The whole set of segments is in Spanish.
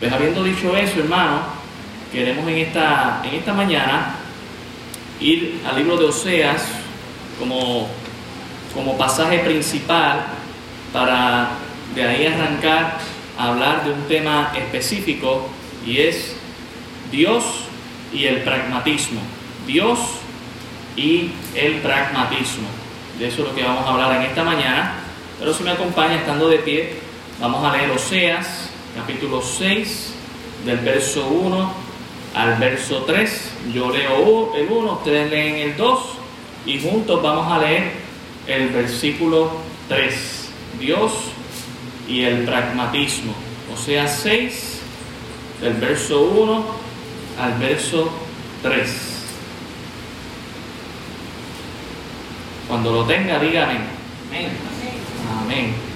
Pues habiendo dicho eso, hermano, queremos en esta, en esta mañana ir al libro de Oseas como, como pasaje principal para de ahí arrancar a hablar de un tema específico y es Dios y el pragmatismo. Dios y el pragmatismo. De eso es lo que vamos a hablar en esta mañana. Pero si me acompaña estando de pie, vamos a leer Oseas capítulo 6, del verso 1 al verso 3. Yo leo el 1, ustedes leen el 2 y juntos vamos a leer el versículo 3. Dios y el pragmatismo. O sea, 6 del verso 1 al verso 3. Cuando lo tenga, dígame. Amén. Amén.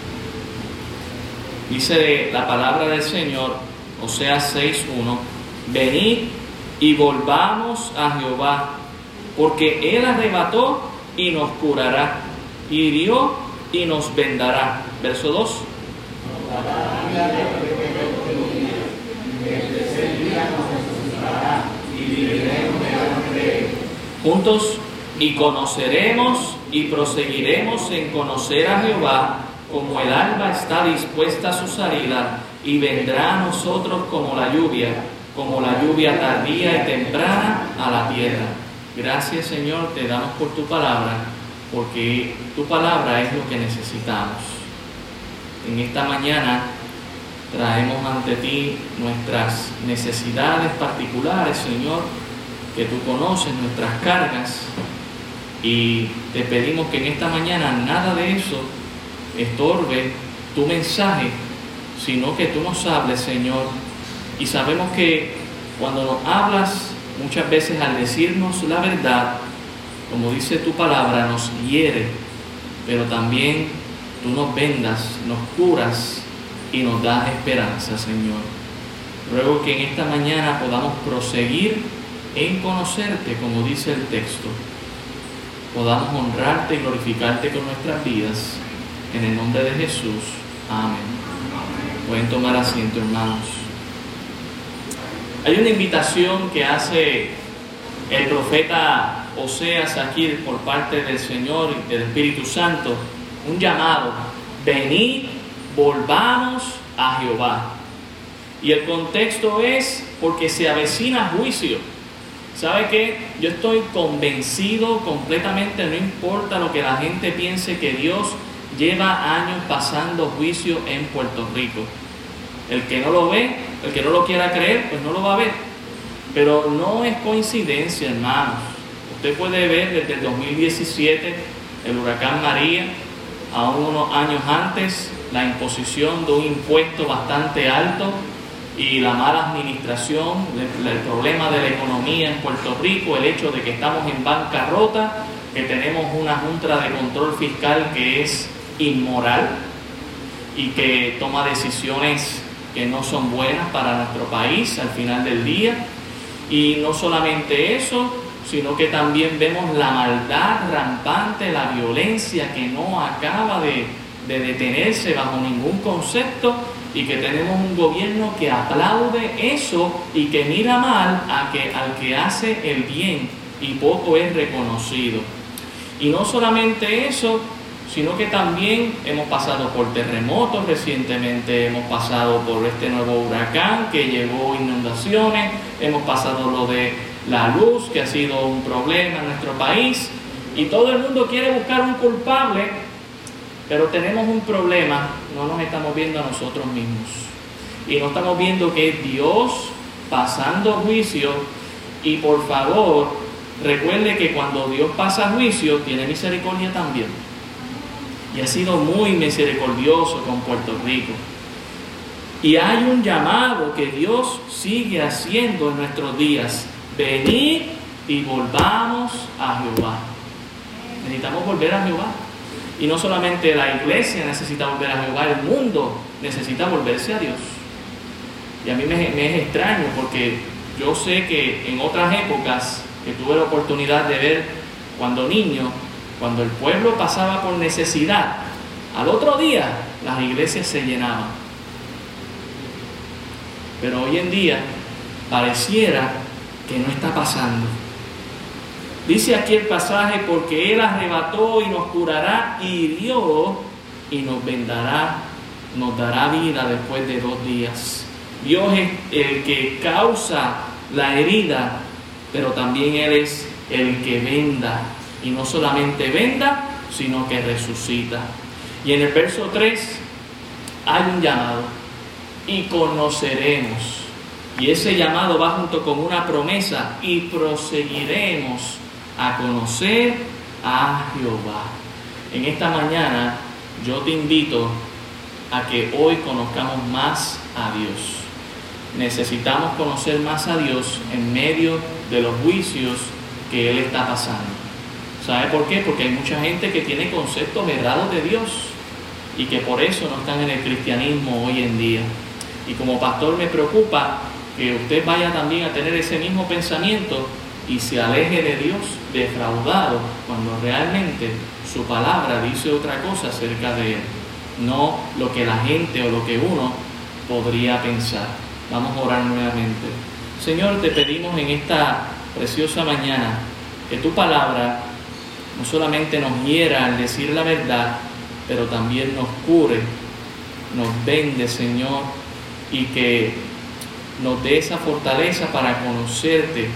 Dice la palabra del Señor, o sea 6.1, venid y volvamos a Jehová, porque Él arrebató y nos curará, hirió y nos vendará. Verso 2. Juntos y conoceremos y proseguiremos en conocer a Jehová como el alba está dispuesta a su salida y vendrá a nosotros como la lluvia, como la lluvia tardía y temprana a la tierra. Gracias Señor, te damos por tu palabra, porque tu palabra es lo que necesitamos. En esta mañana traemos ante ti nuestras necesidades particulares, Señor, que tú conoces, nuestras cargas, y te pedimos que en esta mañana nada de eso estorbe tu mensaje, sino que tú nos hables, Señor. Y sabemos que cuando nos hablas, muchas veces al decirnos la verdad, como dice tu palabra, nos hiere, pero también tú nos vendas, nos curas y nos das esperanza, Señor. Ruego que en esta mañana podamos proseguir en conocerte, como dice el texto. Podamos honrarte y glorificarte con nuestras vidas en el nombre de Jesús. Amén. Pueden tomar asiento, hermanos. Hay una invitación que hace el profeta Oseas aquí por parte del Señor y del Espíritu Santo, un llamado, venid, volvamos a Jehová. Y el contexto es porque se avecina juicio. ¿Sabe qué? Yo estoy convencido completamente, no importa lo que la gente piense, que Dios lleva años pasando juicio en Puerto Rico. El que no lo ve, el que no lo quiera creer, pues no lo va a ver. Pero no es coincidencia, hermanos. Usted puede ver desde el 2017 el huracán María, a unos años antes, la imposición de un impuesto bastante alto y la mala administración, el, problema de la economía en Puerto Rico, el hecho de que estamos en bancarrota, que tenemos una junta de control fiscal que es inmoral y que toma decisiones que no son buenas para nuestro país al final del día. Y no solamente eso, sino que también vemos la maldad rampante, la violencia que no acaba de, de detenerse bajo ningún concepto y que tenemos un gobierno que aplaude eso y que mira mal a que, al que hace el bien y poco es reconocido. Y no solamente eso, sino que también hemos pasado por terremotos recientemente, hemos pasado por este nuevo huracán que llevó inundaciones, hemos pasado lo de la luz, que ha sido un problema en nuestro país, y todo el mundo quiere buscar un culpable, pero tenemos un problema, no nos estamos viendo a nosotros mismos, y no estamos viendo que es Dios pasando juicio, y por favor, recuerde que cuando Dios pasa juicio, tiene misericordia también y ha sido muy misericordioso con Puerto Rico. Y hay un llamado que Dios sigue haciendo en nuestros días. Venid y volvamos a Jehová. Necesitamos volver a Jehová. Y no solamente la iglesia necesita volver a Jehová, el mundo necesita volverse a Dios. Y a mí me, me es extraño porque yo sé que en otras épocas que tuve la oportunidad de ver cuando niño, cuando el pueblo pasaba por necesidad, al otro día las iglesias se llenaban. Pero hoy en día pareciera que no está pasando. Dice aquí el pasaje, porque Él arrebató y nos curará, y hirió y nos vendará, nos dará vida después de dos días. Dios es el que causa la herida, pero también Él es el que venda. Y no solamente venda, sino que resucita. Y en el verso 3 hay un llamado. Y conoceremos. Y ese llamado va junto con una promesa. Y proseguiremos a conocer a Jehová. En esta mañana yo te invito a que hoy conozcamos más a Dios. Necesitamos conocer más a Dios en medio de los juicios que Él está pasando. ¿Sabe por qué? Porque hay mucha gente que tiene conceptos errados de Dios y que por eso no están en el cristianismo hoy en día. Y como pastor me preocupa que usted vaya también a tener ese mismo pensamiento y se aleje de Dios defraudado cuando realmente su palabra dice otra cosa acerca de Él, no lo que la gente o lo que uno podría pensar. Vamos a orar nuevamente. Señor, te pedimos en esta preciosa mañana que tu palabra no solamente nos hiera al decir la verdad, pero también nos cure, nos vende, Señor, y que nos dé esa fortaleza para conocerte,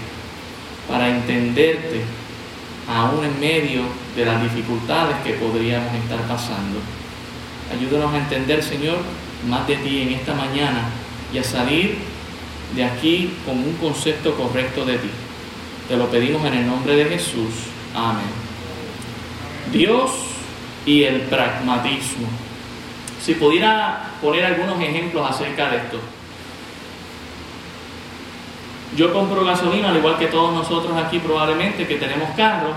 para entenderte, aún en medio de las dificultades que podríamos estar pasando. Ayúdanos a entender, Señor, más de ti en esta mañana y a salir de aquí con un concepto correcto de ti. Te lo pedimos en el nombre de Jesús. Amén. Dios y el pragmatismo. Si pudiera poner algunos ejemplos acerca de esto. Yo compro gasolina, al igual que todos nosotros aquí probablemente que tenemos carro.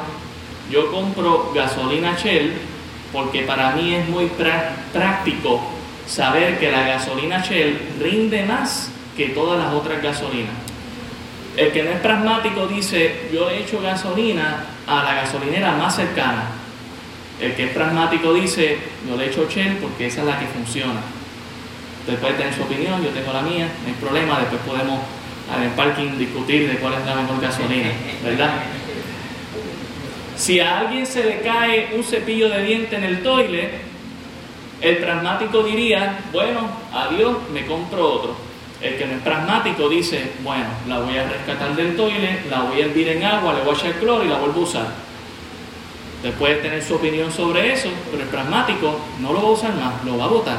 Yo compro gasolina Shell porque para mí es muy práctico saber que la gasolina Shell rinde más que todas las otras gasolinas. El que no es pragmático dice, yo he hecho gasolina a la gasolinera más cercana. El que es pragmático dice, yo le echo Shell porque esa es la que funciona. Usted puede tener su opinión, yo tengo la mía, no hay problema, después podemos en el parking discutir de cuál es la mejor gasolina, ¿verdad? Si a alguien se le cae un cepillo de diente en el toilet, el pragmático diría, bueno, adiós, me compro otro. El que no es pragmático dice, bueno, la voy a rescatar del toilet, la voy a hervir en agua, le voy a echar cloro y la vuelvo a usar. Usted puede tener su opinión sobre eso, pero el pragmático no lo va a usar más, lo va a botar.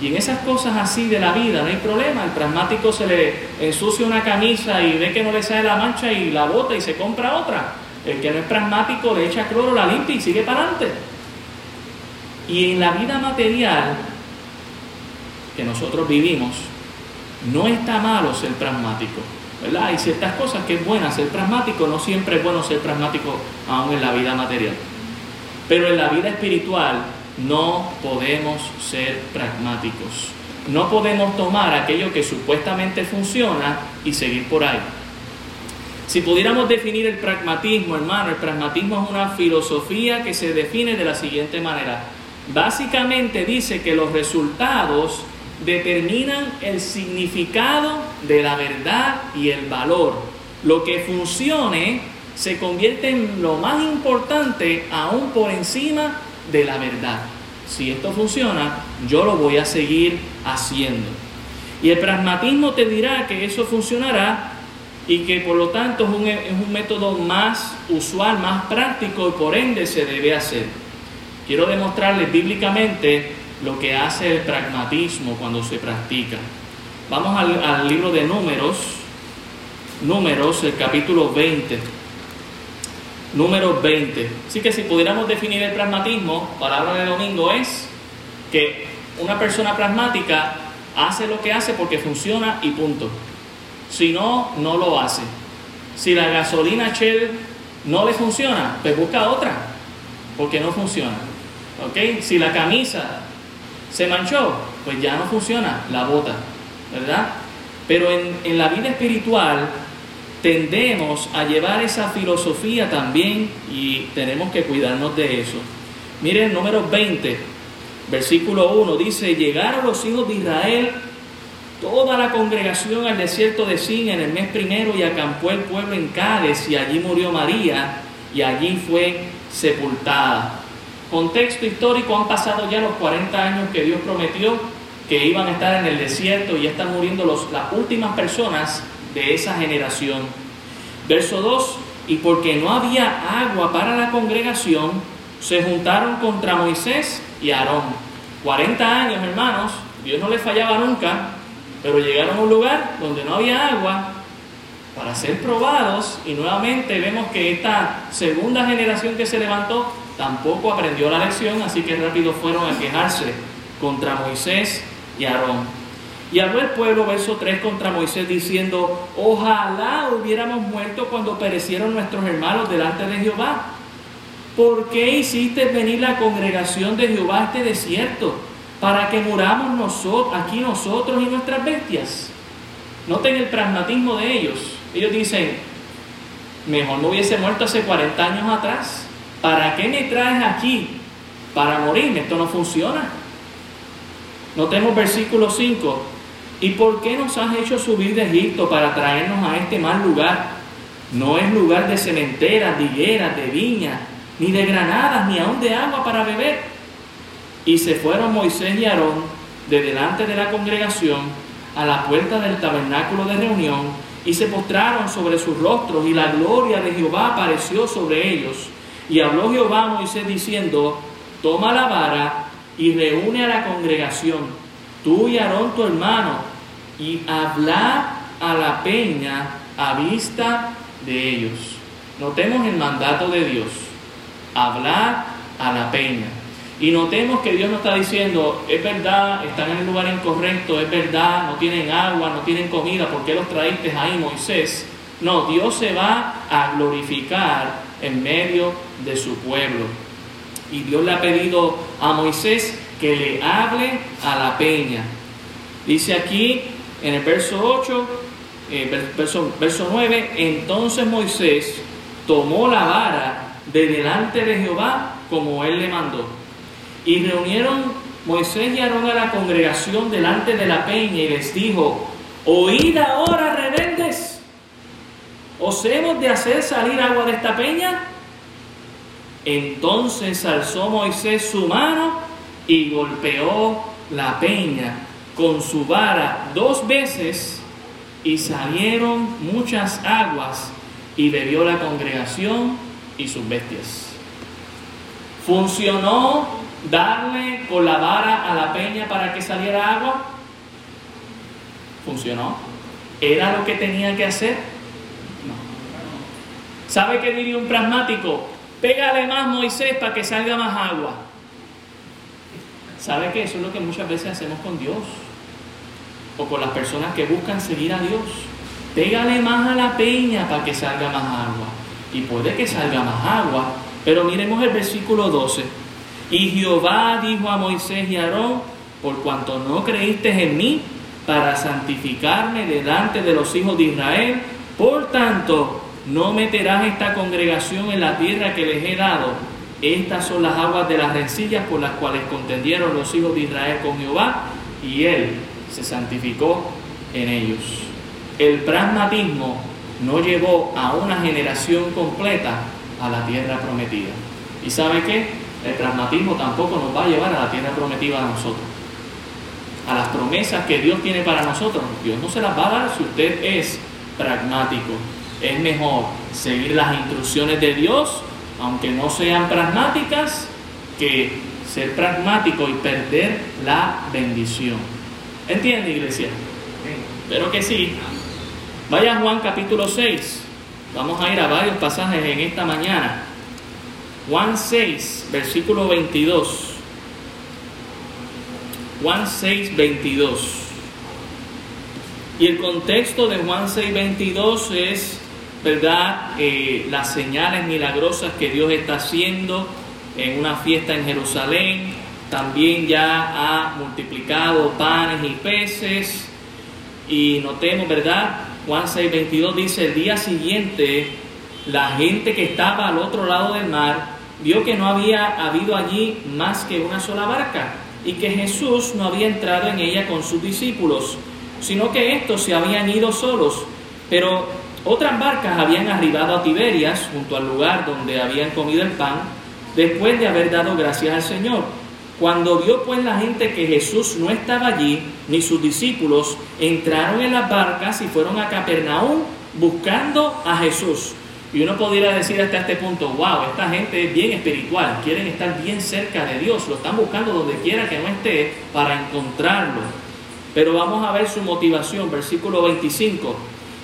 Y en esas cosas así de la vida no hay problema. El pragmático se le ensucia una camisa y ve que no le sale la mancha y la bota y se compra otra. El que no es pragmático le echa cloro, la limpia y sigue para adelante. Y en la vida material que nosotros vivimos, no está malo ser pragmático. ¿Verdad? Hay ciertas cosas que es buena ser pragmático, no siempre es bueno ser pragmático aún en la vida material. Pero en la vida espiritual no podemos ser pragmáticos. No podemos tomar aquello que supuestamente funciona y seguir por ahí. Si pudiéramos definir el pragmatismo, hermano, el pragmatismo es una filosofía que se define de la siguiente manera. Básicamente dice que los resultados determinan el significado de la verdad y el valor. Lo que funcione se convierte en lo más importante aún por encima de la verdad. Si esto funciona, yo lo voy a seguir haciendo. Y el pragmatismo te dirá que eso funcionará y que por lo tanto es un, es un método más usual, más práctico y por ende se debe hacer. Quiero demostrarles bíblicamente lo que hace el pragmatismo cuando se practica. Vamos al, libro de números, números, el capítulo 20. Número 20. Así que si pudiéramos definir el pragmatismo, palabra de domingo es que una persona pragmática hace lo que hace porque funciona y punto. Si no, no lo hace. Si la gasolina Shell no le funciona, pues busca otra, porque no funciona. ¿Ok? Si la camisa se manchó, pues ya no funciona, la bota, ¿verdad? Pero en, en la vida espiritual tendemos a llevar esa filosofía también y tenemos que cuidarnos de eso. Miren, número 20, versículo 1 dice, llegaron los hijos de Israel toda la congregación al desierto de Sin en el mes primero y acampó el pueblo en Cádiz y allí murió María y allí fue sepultada. Contexto histórico, han pasado ya los 40 años que Dios prometió que iban a estar en el desierto y están muriendo los, las últimas personas de esa generación. Verso 2, y porque no había agua para la congregación, se juntaron contra Moisés y Aarón. 40 años, hermanos, Dios no les fallaba nunca, pero llegaron a un lugar donde no había agua para ser probados y nuevamente vemos que esta segunda generación que se levantó tampoco aprendió la lección, así que rápido fueron a quejarse contra Moisés y Aarón. Y habló el pueblo, verso 3, contra Moisés diciendo, ojalá hubiéramos muerto cuando perecieron nuestros hermanos delante de Jehová. ¿Por qué hiciste venir la congregación de Jehová a este desierto? Para que muramos nosotros, aquí nosotros y nuestras bestias. Noten el pragmatismo de ellos. Ellos dicen, mejor no hubiese muerto hace 40 años atrás. ¿Para qué me traes aquí? Para morir. Esto no funciona. Notemos versículo 5. ¿Y por qué nos has hecho subir de Egipto para traernos a este mal lugar? No es lugar de cementeras, de higueras, de viñas, ni de granadas, ni aun de agua para beber. Y se fueron Moisés y Aarón de delante de la congregación a la puerta del tabernáculo de reunión y se postraron sobre sus rostros y la gloria de Jehová apareció sobre ellos. Y habló Jehová a Moisés diciendo, toma la vara y reúne a la congregación, tú y Aarón tu hermano, y habla a la peña a vista de ellos. Notemos el mandato de Dios, hablar a la peña. Y notemos que Dios no está diciendo, es verdad, están en el lugar incorrecto, es verdad, no tienen agua, no tienen comida, ¿por qué los traíste ahí, Moisés? No, Dios se va a glorificar en medio de su pueblo. Y Dios le ha pedido a Moisés que le hable a la peña. Dice aquí en el verso 8, eh, verso, verso 9, entonces Moisés tomó la vara de delante de Jehová como él le mandó. Y reunieron Moisés y Aarón a la congregación delante de la peña y les dijo, oíd ahora rebeldes, ¿os hemos de hacer salir agua de esta peña? Entonces alzó Moisés su mano y golpeó la peña con su vara dos veces y salieron muchas aguas y bebió la congregación y sus bestias. ¿Funcionó darle con la vara a la peña para que saliera agua? ¿Funcionó? ¿Era lo que tenía que hacer? ¿Sabe qué diría un pragmático? Pégale más Moisés para que salga más agua. ¿Sabe que eso es lo que muchas veces hacemos con Dios? O con las personas que buscan seguir a Dios. Pégale más a la peña para que salga más agua. Y puede que salga más agua. Pero miremos el versículo 12. Y Jehová dijo a Moisés y a Aarón, por cuanto no creíste en mí para santificarme delante de los hijos de Israel, por tanto no meterás esta congregación en la tierra que les he dado. Estas son las aguas de las rencillas por las cuales contendieron los hijos de Israel con Jehová, y él se santificó en ellos. El pragmatismo no llevó a una generación completa a la tierra prometida. ¿Y sabe qué? El pragmatismo tampoco nos va a llevar a la tierra prometida a nosotros. A las promesas que Dios tiene para nosotros, Dios no se las va a dar si usted es pragmático es mejor seguir las instrucciones de Dios, aunque no sean pragmáticas, que ser pragmático y perder la bendición. ¿Entiende, iglesia? Espero que sí. Vaya Juan capítulo 6. Vamos a ir a varios pasajes en esta mañana. Juan 6, versículo 22. Juan 6, 22. Y el contexto de Juan 6, 22 es ¿verdad? Eh, las señales milagrosas que Dios está haciendo en una fiesta en Jerusalén. También ya ha multiplicado panes y peces. Y notemos, ¿verdad? Juan 6:22 dice, el día siguiente, la gente que estaba al otro lado del mar vio que no había habido allí más que una sola barca y que Jesús no había entrado en ella con sus discípulos sino que estos se habían ido solos. Pero otras barcas habían arribado a Tiberias, junto al lugar donde habían comido el pan, después de haber dado gracias al Señor. Cuando vio pues la gente que Jesús no estaba allí, ni sus discípulos, entraron en las barcas y fueron a Capernaum buscando a Jesús. Y uno podría decir hasta este punto, wow, esta gente es bien espiritual, quieren estar bien cerca de Dios, lo están buscando donde quiera que no esté para encontrarlo. Pero vamos a ver su motivación, versículo 25.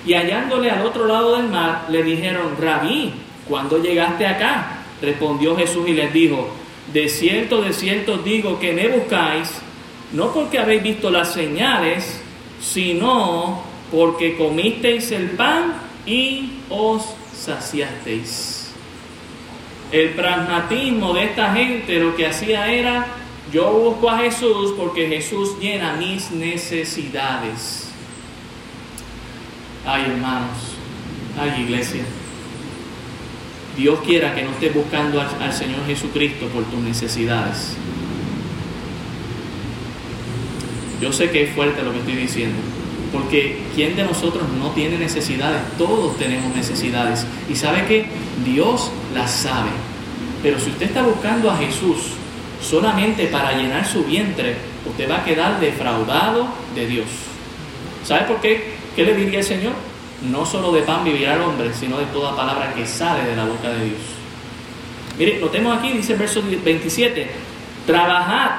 Y hallándole al otro lado del mar, le dijeron, rabí, ¿cuándo llegaste acá? Respondió Jesús y les dijo, de cierto, de cierto digo que me buscáis, no porque habéis visto las señales, sino porque comisteis el pan y os saciasteis. El pragmatismo de esta gente lo que hacía era, yo busco a Jesús porque Jesús llena mis necesidades. Ay hermanos, ay iglesia. Dios quiera que no estés buscando al, Señor Jesucristo por tus necesidades. Yo sé que es fuerte lo que estoy diciendo, porque ¿quién de nosotros no tiene necesidades? Todos tenemos necesidades. Y sabe que Dios las sabe. Pero si usted está buscando a Jesús solamente para llenar su vientre, usted va a quedar defraudado de Dios. ¿Sabe por qué? ¿Qué le diría el Señor? no solo de pan vivirá el hombre, sino de toda palabra que sale de la boca de Dios. Mire, notemos aquí, dice el verso 27, trabajad,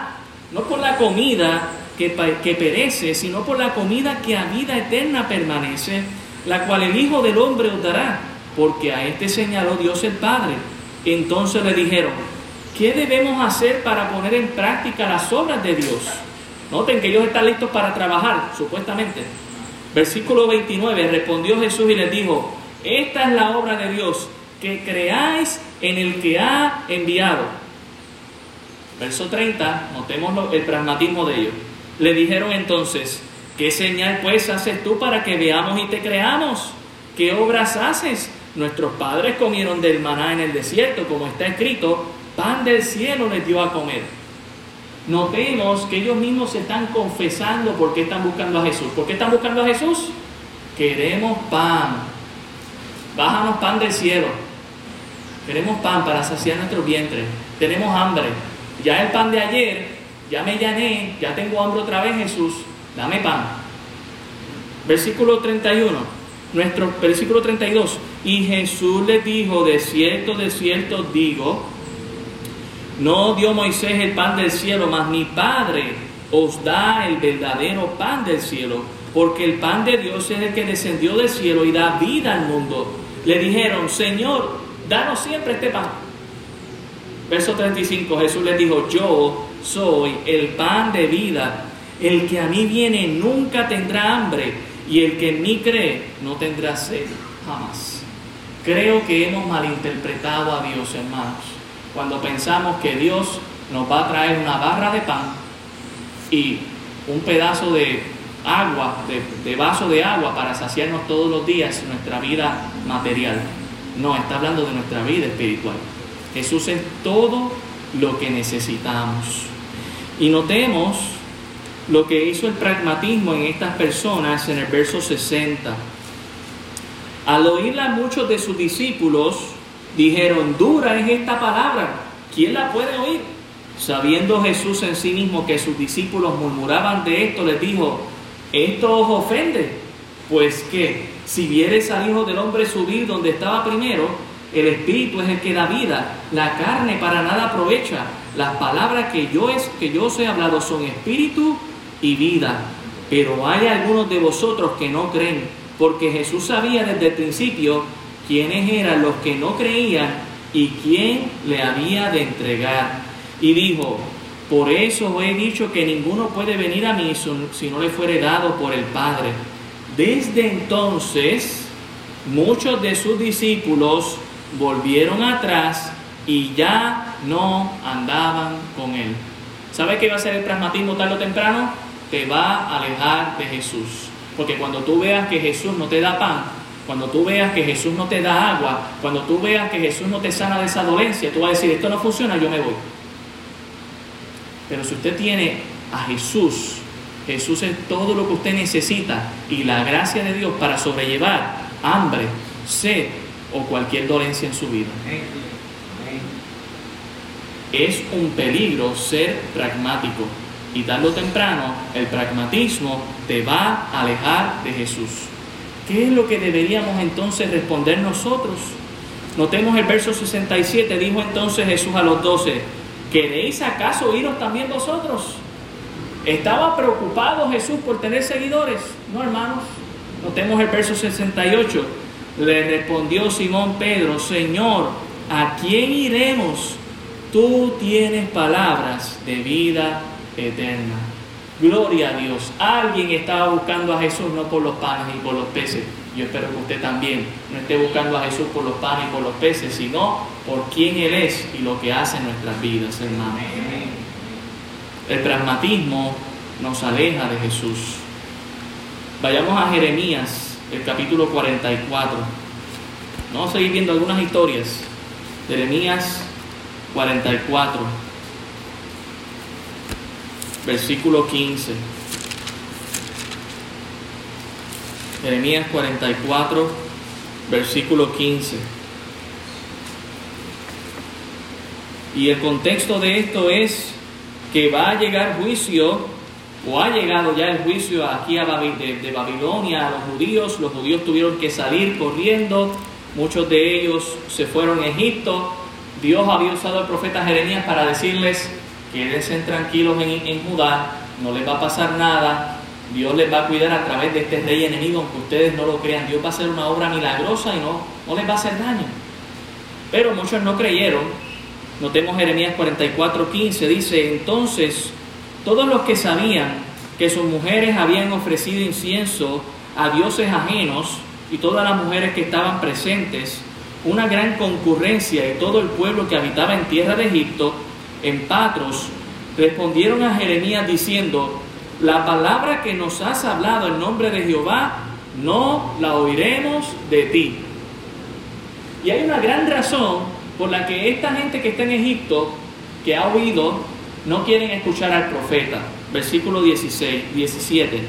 no por la comida que, que perece, sino por la comida que a vida eterna permanece, la cual el Hijo del Hombre os dará, porque a este señaló Dios el Padre. Entonces le dijeron, ¿qué debemos hacer para poner en práctica las obras de Dios? Noten que ellos están listos para trabajar, supuestamente. Versículo 29, respondió Jesús y les dijo, esta es la obra de Dios, que creáis en el que ha enviado. Verso 30, notemos el pragmatismo de ellos. Le dijeron entonces, ¿qué señal pues haces tú para que veamos y te creamos? ¿Qué obras haces? Nuestros padres comieron del maná en el desierto, como está escrito, pan del cielo les dio a comer. Notemos que ellos mismos se están confesando por qué están buscando a Jesús. ¿Por qué están buscando a Jesús? Queremos pan. Bájanos pan del cielo. Queremos pan para saciar nuestro vientre. Tenemos hambre. Ya el pan de ayer, ya me llené, ya tengo hambre otra vez, Jesús. Dame pan. Versículo 31. Nuestro versículo 32. Y Jesús les dijo, de cierto, de cierto digo, no dio Moisés el pan del cielo, mas mi Padre os da el verdadero pan del cielo, porque el pan de Dios es el que descendió del cielo y da vida al mundo. Le dijeron, Señor, danos siempre este pan. Verso 35, Jesús les dijo, yo soy el pan de vida. El que a mí viene nunca tendrá hambre y el que en mí cree no tendrá sed jamás. Creo que hemos malinterpretado a Dios, hermanos cuando pensamos que Dios nos va a traer una barra de pan y un pedazo de agua, de, vaso de agua para saciarnos todos los días nuestra vida material. No, está hablando de nuestra vida espiritual. Jesús es todo lo que necesitamos. Y notemos lo que hizo el pragmatismo en estas personas en el verso 60. Al oírla muchos de sus discípulos, Dijeron, dura es esta palabra, ¿quién la puede oír? Sabiendo Jesús en sí mismo que sus discípulos murmuraban de esto, les dijo, ¿esto os ofende? Pues que si vieres al Hijo del Hombre subir donde estaba primero, el Espíritu es el que da vida, la carne para nada aprovecha. Las palabras que yo, es, que yo os he hablado son espíritu y vida. Pero hay algunos de vosotros que no creen, porque Jesús sabía desde el principio quiénes eran los que no creían y quién le había de entregar. Y dijo, por eso he dicho que ninguno puede venir a mí si no le fuere dado por el Padre. Desde entonces, muchos de sus discípulos volvieron atrás y ya no andaban con él. ¿Sabe qué va a ser el pragmatismo tarde o temprano? Te va a alejar de Jesús. Porque cuando tú veas que Jesús no te da pan, cuando tú veas que Jesús no te da agua, cuando tú veas que Jesús no te sana de esa dolencia, tú vas a decir, esto no funciona, yo me voy. Pero si usted tiene a Jesús Jesús es todo lo que usted necesita y la gracia de Dios para sobrellevar hambre, sed o cualquier dolencia en su vida. Es un peligro ser pragmático y tarde o temprano el pragmatismo te va a alejar de Jesús. ¿Qué es lo que deberíamos entonces responder nosotros? Notemos el verso 67, dijo entonces Jesús a los doce, ¿queréis acaso iros también vosotros? ¿Estaba preocupado Jesús por tener seguidores? No, hermanos. Notemos el verso 68. Le respondió Simón Pedro, Señor, ¿a quién iremos? Tú tienes palabras de vida eterna. Gloria a Dios. Alguien estaba buscando a Jesús no por los panes y por los peces. Yo espero que usted también no esté buscando a Jesús por los panes y por los peces, sino por quién Él es y lo que hace en nuestras vidas, hermanos. El pragmatismo nos aleja de Jesús. Vayamos a Jeremías, el capítulo 44. Vamos a seguir viendo algunas historias. Jeremías 44, versículo 15. Jeremías 44, versículo 15. Y el contexto de esto es que va a llegar juicio, o ha llegado ya el juicio aquí a de, Babilonia a los judíos. Los judíos tuvieron que salir corriendo, muchos de ellos se fueron a Egipto. Dios había usado al profeta Jeremías para decirles, quédense tranquilos en, en Judá, no les va a pasar nada, Dios les va a cuidar a través de este rey enemigo, aunque ustedes no lo crean. Dios va a hacer una obra milagrosa y no, no les va a hacer daño. Pero muchos no creyeron Notemos Jeremías 44:15, dice, entonces todos los que sabían que sus mujeres habían ofrecido incienso a dioses ajenos y todas las mujeres que estaban presentes, una gran concurrencia de todo el pueblo que habitaba en tierra de Egipto, en Patros, respondieron a Jeremías diciendo, la palabra que nos has hablado en nombre de Jehová, no la oiremos de ti. Y hay una gran razón por la que esta gente que está en Egipto, que ha oído, no quieren escuchar al profeta. Versículo 16, 17.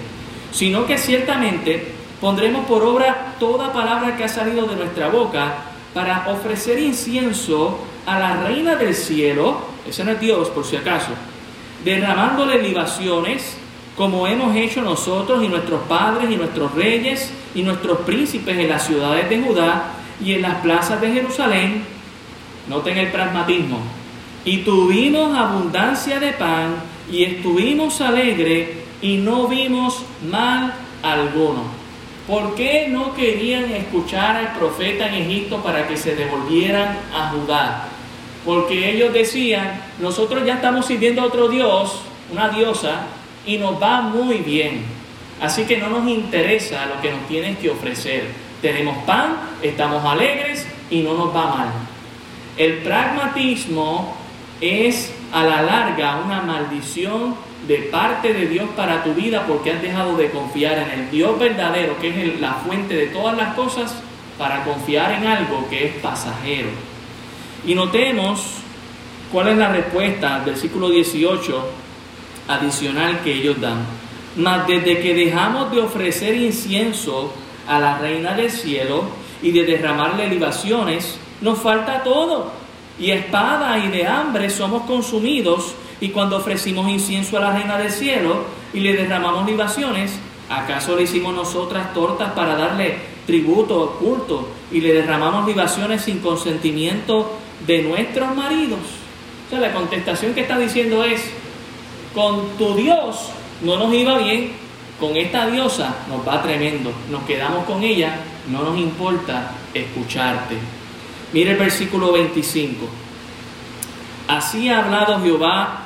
Sino que ciertamente pondremos por obra toda palabra que ha salido de nuestra boca para ofrecer incienso a la reina del cielo, ese no es Dios por si acaso, derramándole libaciones como hemos hecho nosotros y nuestros padres y nuestros reyes y nuestros príncipes en las ciudades de Judá y en las plazas de Jerusalén Noten el pragmatismo. Y tuvimos abundancia de pan y estuvimos alegres y no vimos mal alguno. ¿Por qué no querían escuchar al profeta en Egipto para que se devolvieran a Judá? Porque ellos decían, nosotros ya estamos sirviendo a otro Dios, una diosa, y nos va muy bien. Así que no nos interesa lo que nos tienen que ofrecer. Tenemos pan, estamos alegres y no nos va mal. El pragmatismo es a la larga una maldición de parte de Dios para tu vida porque has dejado de confiar en el Dios verdadero, que es la fuente de todas las cosas, para confiar en algo que es pasajero. Y notemos cuál es la respuesta, versículo 18, adicional que ellos dan. Mas desde que dejamos de ofrecer incienso a la reina del cielo y de derramarle libaciones, nos falta todo. Y espada y de hambre somos consumidos. Y cuando ofrecimos incienso a la reina del cielo y le derramamos libaciones, ¿acaso le hicimos nosotras tortas para darle tributo oculto y le derramamos libaciones sin consentimiento de nuestros maridos? O sea, la contestación que está diciendo es, con tu Dios no nos iba bien, con esta diosa nos va tremendo, nos quedamos con ella, no nos importa escucharte. Mire el versículo 25. Así ha hablado Jehová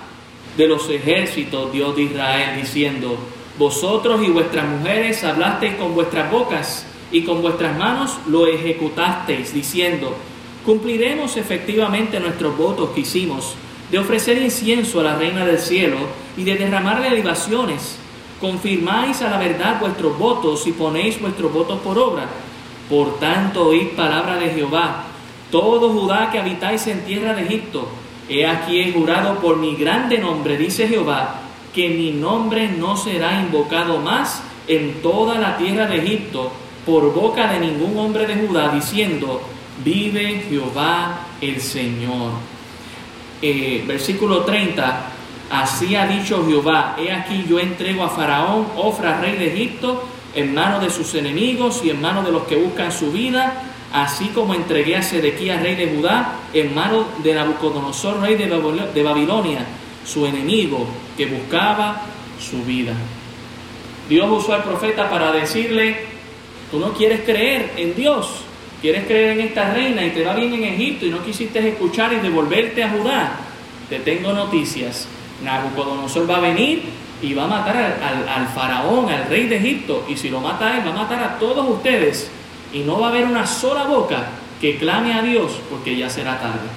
de los ejércitos, Dios de Israel, diciendo, vosotros y vuestras mujeres hablasteis con vuestras bocas y con vuestras manos lo ejecutasteis, diciendo, cumpliremos efectivamente nuestros votos que hicimos de ofrecer incienso a la reina del cielo y de derramarle libaciones. Confirmáis a la verdad vuestros votos y ponéis vuestros votos por obra. Por tanto, oíd palabra de Jehová todo Judá que habitáis en tierra de Egipto, he aquí he jurado por mi grande nombre, dice Jehová, que mi nombre no será invocado más en toda la tierra de Egipto por boca de ningún hombre de Judá, diciendo, vive Jehová el Señor. Eh, versículo 30, así ha dicho Jehová, he aquí yo entrego a Faraón, Ofra, rey de Egipto, en manos de sus enemigos y en manos de los que buscan su vida, así como entregué a Sedequías, rey de Judá, en manos de Nabucodonosor, rey de Babilonia, su enemigo que buscaba su vida. Dios usó al profeta para decirle, tú no quieres creer en Dios, quieres creer en esta reina y te va bien en Egipto y no quisiste escuchar y devolverte a Judá. Te tengo noticias, Nabucodonosor va a venir y va a matar al, faraón, al rey de Egipto, y si lo mata él, va a matar a todos ustedes, y no va a haber una sola boca que clame a Dios, porque ya será tarde.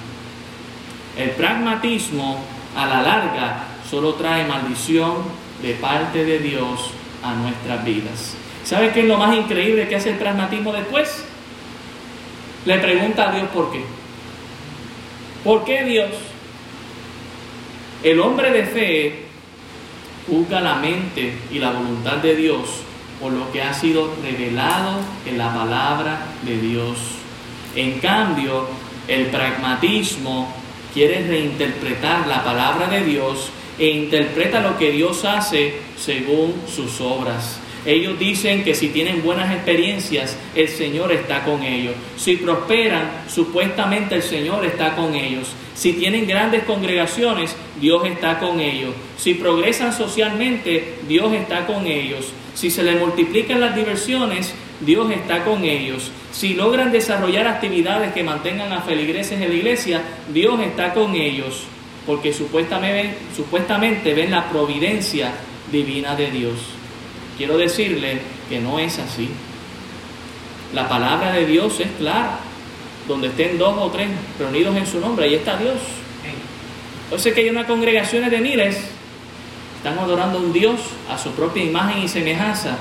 El pragmatismo a la larga solo trae maldición de parte de Dios a nuestras vidas. ¿Sabe qué es lo más increíble que hace el pragmatismo después? Le pregunta a Dios por qué. ¿Por qué Dios? El hombre de fe juzga la mente y la voluntad de Dios por lo que ha sido revelado en la palabra de Dios. En cambio, el pragmatismo quiere reinterpretar la palabra de Dios e interpreta lo que Dios hace según sus obras. Ellos dicen que si tienen buenas experiencias, el Señor está con ellos. Si prosperan, supuestamente el Señor está con ellos. Si tienen grandes congregaciones, Dios está con ellos. Si progresan socialmente, Dios está con ellos. Si se les multiplican las diversiones, Dios está con ellos. Si logran desarrollar actividades que mantengan a feligreses en la iglesia, Dios está con ellos. Porque supuestamente, supuestamente ven la providencia divina de Dios. Quiero decirle que no es así. La palabra de Dios es clara. Donde estén dos o tres reunidos en su nombre, ahí está Dios. Entonces que hay una congregación de miles, están adorando a un Dios a su propia imagen y semejanza,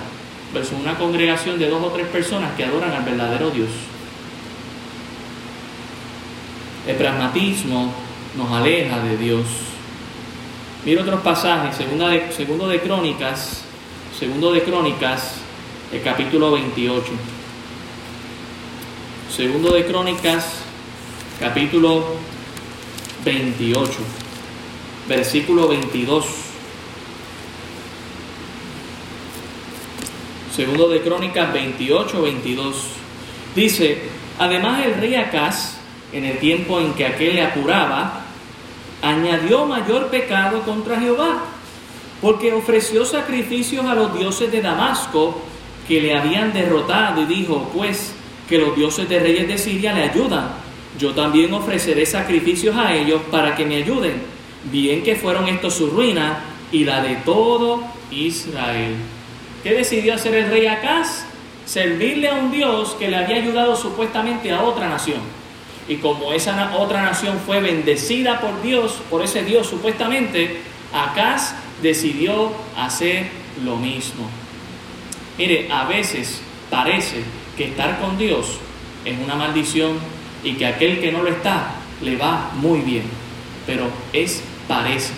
versus una congregación de dos o tres personas que adoran al verdadero Dios. El pragmatismo nos aleja de Dios. Mira otros pasajes, segundo de, segundo de Crónicas Segundo de Crónicas, el capítulo 28. Segundo de Crónicas, capítulo 28, versículo 22. Segundo de Crónicas 28, 22. Dice, además el rey Acaz, en el tiempo en que aquel le apuraba, añadió mayor pecado contra Jehová porque ofreció sacrificios a los dioses de Damasco que le habían derrotado y dijo, pues que los dioses de reyes de Siria le ayudan. Yo también ofreceré sacrificios a ellos para que me ayuden. Bien que fueron estos su ruina y la de todo Israel. ¿Qué decidió hacer el rey Acaz? Servirle a un Dios que le había ayudado supuestamente a otra nación. Y como esa otra nación fue bendecida por Dios, por ese Dios supuestamente, Acaz decidió hacer lo mismo. Mire, a veces parece que estar con Dios es una maldición y que aquel que no lo está le va muy bien, pero es parece.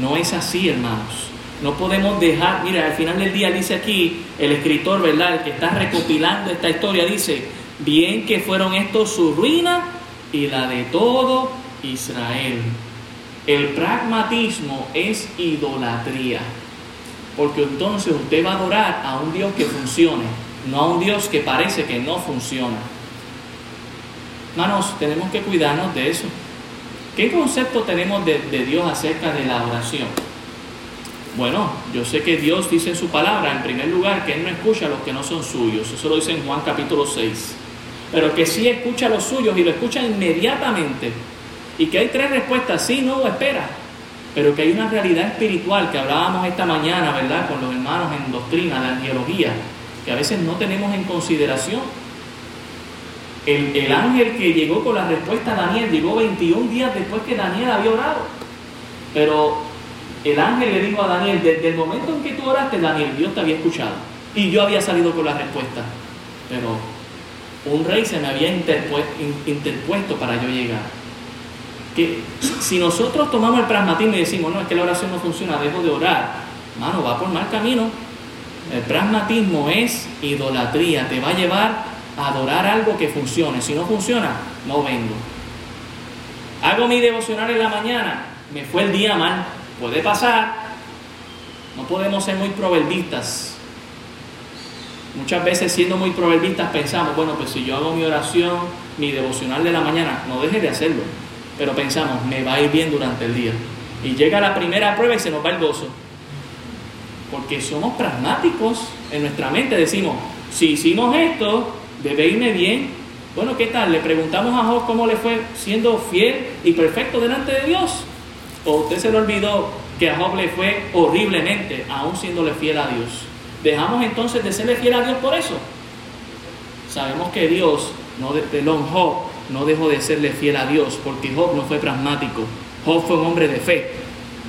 No es así, hermanos. No podemos dejar, mire, al final del día dice aquí el escritor, ¿verdad? El que está recopilando esta historia dice, bien que fueron estos su ruina y la de todo Israel. El pragmatismo es idolatría, porque entonces usted va a adorar a un Dios que funcione, no a un Dios que parece que no funciona. Hermanos, tenemos que cuidarnos de eso. ¿Qué concepto tenemos de, Dios acerca de la oración? Bueno, yo sé que Dios dice en su palabra, en primer lugar, que Él no escucha a los que no son suyos. Eso lo dice en Juan capítulo 6. Pero que sí escucha a los suyos y lo escucha inmediatamente y que hay tres respuestas, sí, no, espera, pero que hay una realidad espiritual que hablábamos esta mañana, ¿verdad?, con los hermanos en doctrina, la angiología, que a veces no tenemos en consideración. El, el, ángel que llegó con la respuesta a Daniel llegó 21 días después que Daniel había orado. Pero el ángel le dijo a Daniel, desde el momento en que tú oraste, Daniel, Dios te había escuchado. Y yo había salido con la respuesta. Pero un rey se me había interpuesto para yo llegar. Que si nosotros tomamos el pragmatismo y decimos, no, es que la oración no funciona, dejo de orar, mano, va por mal camino. El pragmatismo es idolatría, te va a llevar a adorar algo que funcione. Si no funciona, no vengo. Hago mi devocional en la mañana, me fue el día mal, puede pasar. No podemos ser muy proverbistas. Muchas veces siendo muy proverbistas pensamos, bueno, pues si yo hago mi oración, mi devocional de la mañana, no deje de hacerlo. Pero pensamos, me va a ir bien durante el día. Y llega la primera prueba y se nos va el gozo. Porque somos pragmáticos en nuestra mente. Decimos, si hicimos esto, debe irme bien. Bueno, ¿qué tal? Le preguntamos a Job cómo le fue siendo fiel y perfecto delante de Dios. ¿O usted se le olvidó que a Job le fue horriblemente, aún siéndole fiel a Dios? ¿Dejamos entonces de serle fiel a Dios por eso? Sabemos que Dios, no de, Job, no dejó de serle fiel a Dios porque Job no fue pragmático. Job fue un hombre de fe.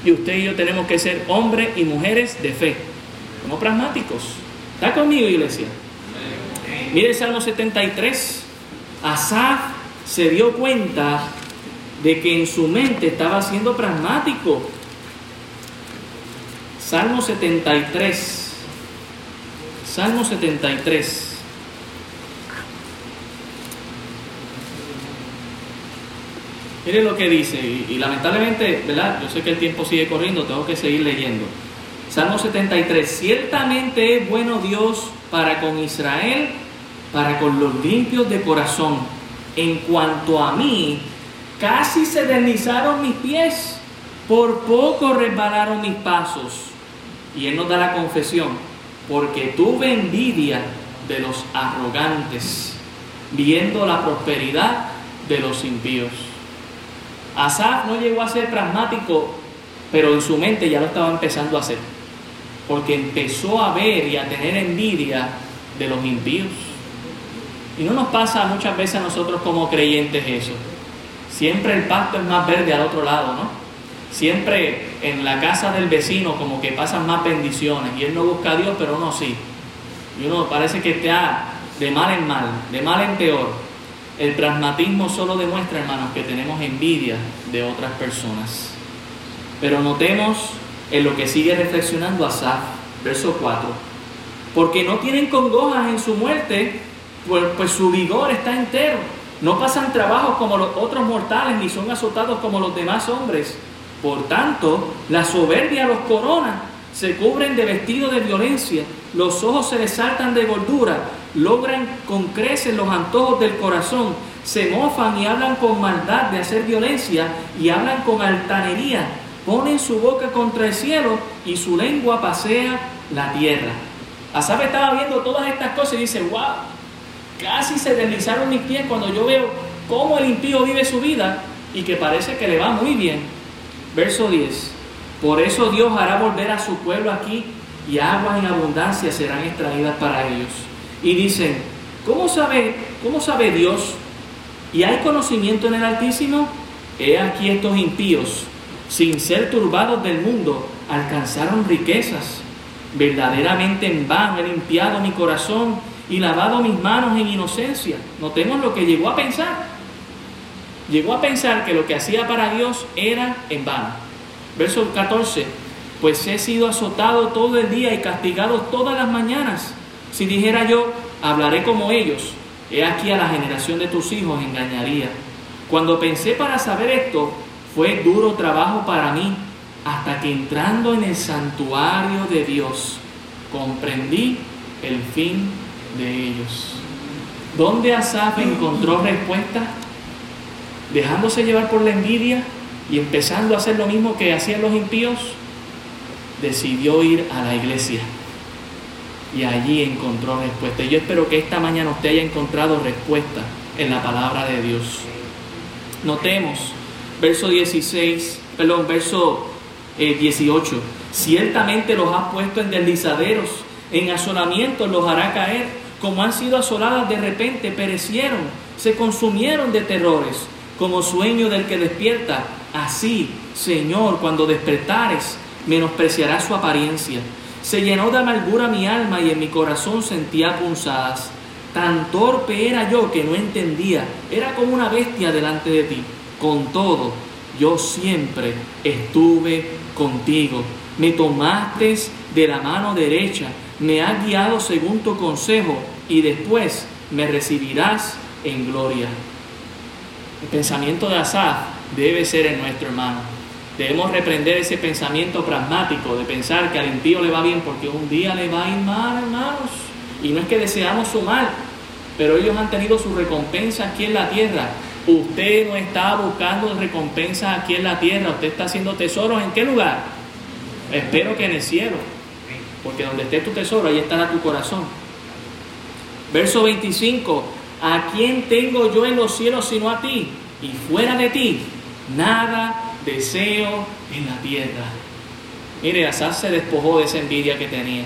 Y usted y yo tenemos que ser hombres y mujeres de fe, no pragmáticos. ¿Está conmigo, iglesia? Mire el Salmo 73. Asaf se dio cuenta de que en su mente estaba siendo pragmático. Salmo 73. Salmo 73. Mire lo que dice, y, lamentablemente, ¿verdad? Yo sé que el tiempo sigue corriendo, tengo que seguir leyendo. Salmo 73, ciertamente es bueno Dios para con Israel, para con los limpios de corazón. En cuanto a mí, casi se deslizaron mis pies, por poco resbalaron mis pasos. Y él nos da la confesión, porque tuve envidia de los arrogantes, viendo la prosperidad de los impíos. Asaf no llegó a ser pragmático, pero en su mente ya lo estaba empezando a hacer, porque empezó a ver y a tener envidia de los impíos. Y no nos pasa muchas veces a nosotros como creyentes eso. Siempre el pasto es más verde al otro lado, ¿no? Siempre en la casa del vecino como que pasan más bendiciones y él no busca a Dios, pero uno sí. Y uno parece que está de mal en mal, de mal en peor. El pragmatismo solo demuestra, hermanos, que tenemos envidia de otras personas. Pero notemos en lo que sigue reflexionando Asaf, verso 4. Porque no tienen congojas en su muerte, pues, pues, su vigor está entero. No pasan trabajos como los otros mortales, ni son azotados como los demás hombres. Por tanto, la soberbia los corona, se cubren de vestido de violencia, los ojos se les saltan de gordura, logran con creces los antojos del corazón, se mofan y hablan con maldad de hacer violencia y hablan con altanería, ponen su boca contra el cielo y su lengua pasea la tierra. Asaf estaba viendo todas estas cosas y dice, wow, casi se deslizaron mis pies cuando yo veo cómo el impío vive su vida y que parece que le va muy bien. Verso 10. Por eso Dios hará volver a su pueblo aquí y aguas en abundancia serán extraídas para ellos y dicen, ¿cómo sabe, cómo sabe Dios? ¿Y hay conocimiento en el Altísimo? He aquí estos impíos, sin ser turbados del mundo, alcanzaron riquezas. Verdaderamente en vano he limpiado mi corazón y lavado mis manos en inocencia. Notemos lo que llegó a pensar. Llegó a pensar que lo que hacía para Dios era en vano. Verso 14, pues he sido azotado todo el día y castigado todas las mañanas si dijera yo, hablaré como ellos, he aquí a la generación de tus hijos engañaría. Cuando pensé para saber esto, fue duro trabajo para mí, hasta que entrando en el santuario de Dios, comprendí el fin de ellos. ¿Dónde Asaf encontró respuesta? Dejándose llevar por la envidia y empezando a hacer lo mismo que hacían los impíos, decidió ir a la iglesia y allí encontró respuesta. Y yo espero que esta mañana usted haya encontrado respuesta en la palabra de Dios. Notemos, verso 16, perdón, verso 18. Eh, Ciertamente los ha puesto en deslizaderos, en asolamientos los hará caer, como han sido asoladas de repente, perecieron, se consumieron de terrores, como sueño del que despierta. Así, Señor, cuando despertares, menospreciará su apariencia se llenó de amargura mi alma y en mi corazón sentía punzadas. Tan torpe era yo que no entendía. Era como una bestia delante de ti. Con todo, yo siempre estuve contigo. Me tomaste de la mano derecha, me has guiado según tu consejo y después me recibirás en gloria. El pensamiento de Asaf debe ser en nuestro hermano. Debemos reprender ese pensamiento pragmático de pensar que al impío le va bien porque un día le va a ir mal, hermanos. Y no es que deseamos su mal, pero ellos han tenido su recompensa aquí en la tierra. Usted no está buscando recompensa aquí en la tierra, usted está haciendo tesoros en qué lugar? Espero que en el cielo, porque donde esté tu tesoro, ahí estará tu corazón. Verso 25, ¿a quién tengo yo en los cielos sino a ti? Y fuera de ti, nada deseo en la tierra. Mire, Asaf se despojó de esa envidia que tenía,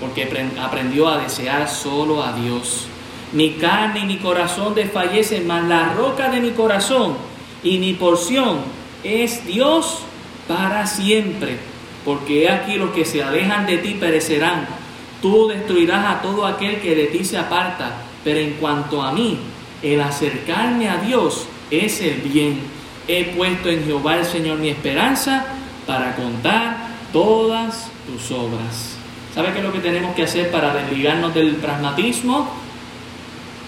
porque aprendió a desear solo a Dios. Mi carne y mi corazón desfallecen, mas la roca de mi corazón y mi porción es Dios para siempre. Porque aquí los que se alejan de ti perecerán. Tú destruirás a todo aquel que de ti se aparta. Pero en cuanto a mí, el acercarme a Dios es el bien. He puesto en Jehová el Señor mi esperanza para contar todas tus obras. ¿Sabe qué es lo que tenemos que hacer para desligarnos del pragmatismo?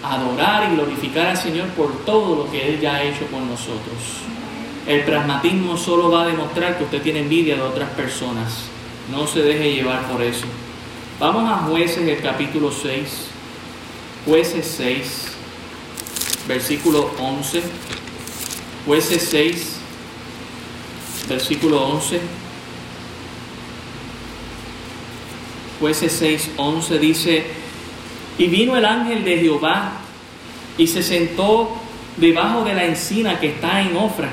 adorar y glorificar al Señor por todo lo que Él ya ha hecho con nosotros. El pragmatismo solo va a demostrar que usted tiene envidia de otras personas. No se deje llevar por eso. Vamos a jueces el capítulo 6. Jueces 6, versículo 11. Jueces 6, versículo 11. Jueces 6, 11 dice, y vino el ángel de Jehová y se sentó debajo de la encina que está en Ofra,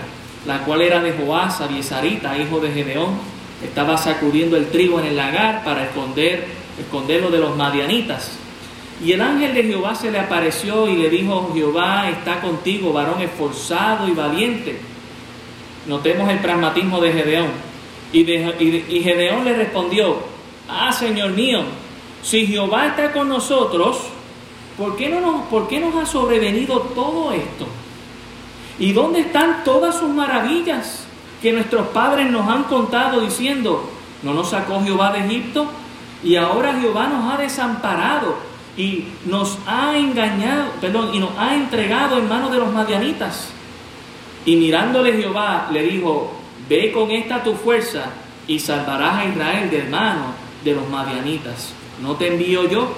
la cual era de Joás, Abiesarita, hijo de Gedeón. Estaba sacudiendo el trigo en el lagar para esconder, esconderlo de los madianitas. Y el ángel de Jehová se le apareció y le dijo, Jehová está contigo, varón esforzado y valiente. Notemos el pragmatismo de Gedeón. Y, y Gedeón le respondió, ah, Señor mío, si Jehová está con nosotros, ¿por qué, no nos, ¿por qué nos ha sobrevenido todo esto? ¿Y dónde están todas sus maravillas que nuestros padres nos han contado diciendo, no nos sacó Jehová de Egipto? Y ahora Jehová nos ha desamparado y nos ha engañado, perdón, y nos ha entregado en manos de los madianitas. Y mirándole Jehová le dijo, ve con esta tu fuerza y salvarás a Israel de mano de los madianitas. ¿no te envío yo?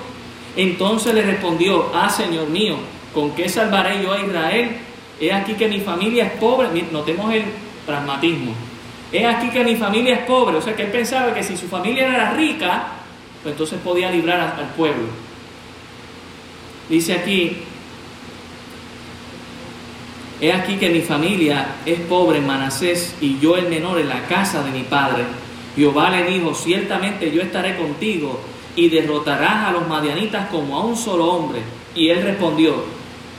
Entonces le respondió, ah, Señor mío, ¿con qué salvaré yo a Israel? He aquí que mi familia es pobre. Notemos el pragmatismo. He aquí que mi familia es pobre. O sea que él pensaba que si su familia era rica, pues entonces podía librar al pueblo. Dice aquí, he aquí que mi familia es pobre en Manasés y yo el menor en la casa de mi padre. Jehová le dijo, ciertamente yo estaré contigo y derrotarás a los madianitas como a un solo hombre. Y él respondió,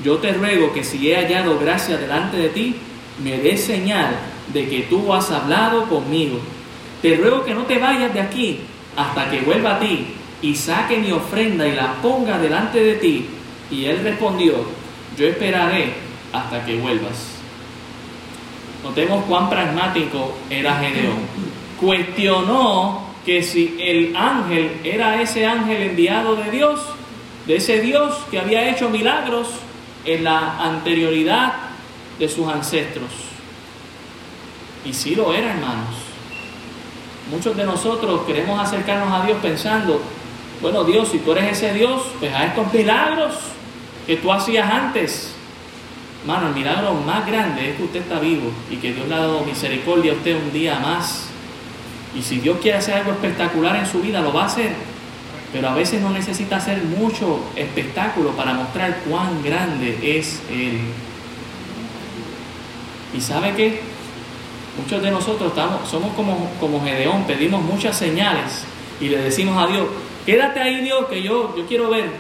yo te ruego que si he hallado gracia delante de ti, me des señal de que tú has hablado conmigo. Te ruego que no te vayas de aquí hasta que vuelva a ti y saque mi ofrenda y la ponga delante de ti. Y él respondió, yo esperaré hasta que vuelvas. Notemos cuán pragmático era Gedeón. Cuestionó que si el ángel era ese ángel enviado de Dios, de ese Dios que había hecho milagros en la anterioridad de sus ancestros. Y sí lo era, hermanos. Muchos de nosotros queremos acercarnos a Dios pensando, bueno Dios, si tú eres ese Dios, pues a estos milagros que tú hacías antes. Hermano, el milagro más grande es que usted está vivo y que Dios le ha dado misericordia a usted un día más y si Dios quiere hacer algo espectacular en su vida, lo va a hacer. Pero a veces no necesita hacer mucho espectáculo para mostrar cuán grande es Él. ¿Y sabe qué? Muchos de nosotros estamos, somos como, como Gedeón, pedimos muchas señales y le decimos a Dios, quédate ahí Dios, que yo, yo quiero ver.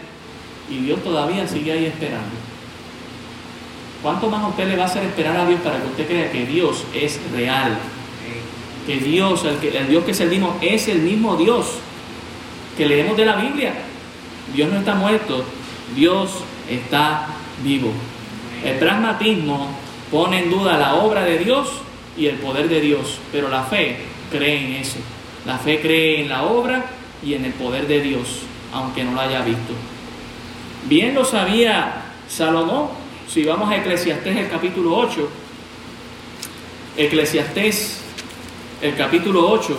Y Dios todavía sigue ahí esperando. ¿Cuánto más usted le va a hacer esperar a Dios para que usted crea que Dios es real? que Dios, el, que, el Dios que servimos, es el mismo Dios que leemos de la Biblia. Dios no está muerto, Dios está vivo. El pragmatismo pone en duda la obra de Dios y el poder de Dios, pero la fe cree en eso. La fe cree en la obra y en el poder de Dios, aunque no la haya visto. Bien lo sabía Salomón, si vamos a Eclesiastés el capítulo 8, Eclesiastés el capítulo 8,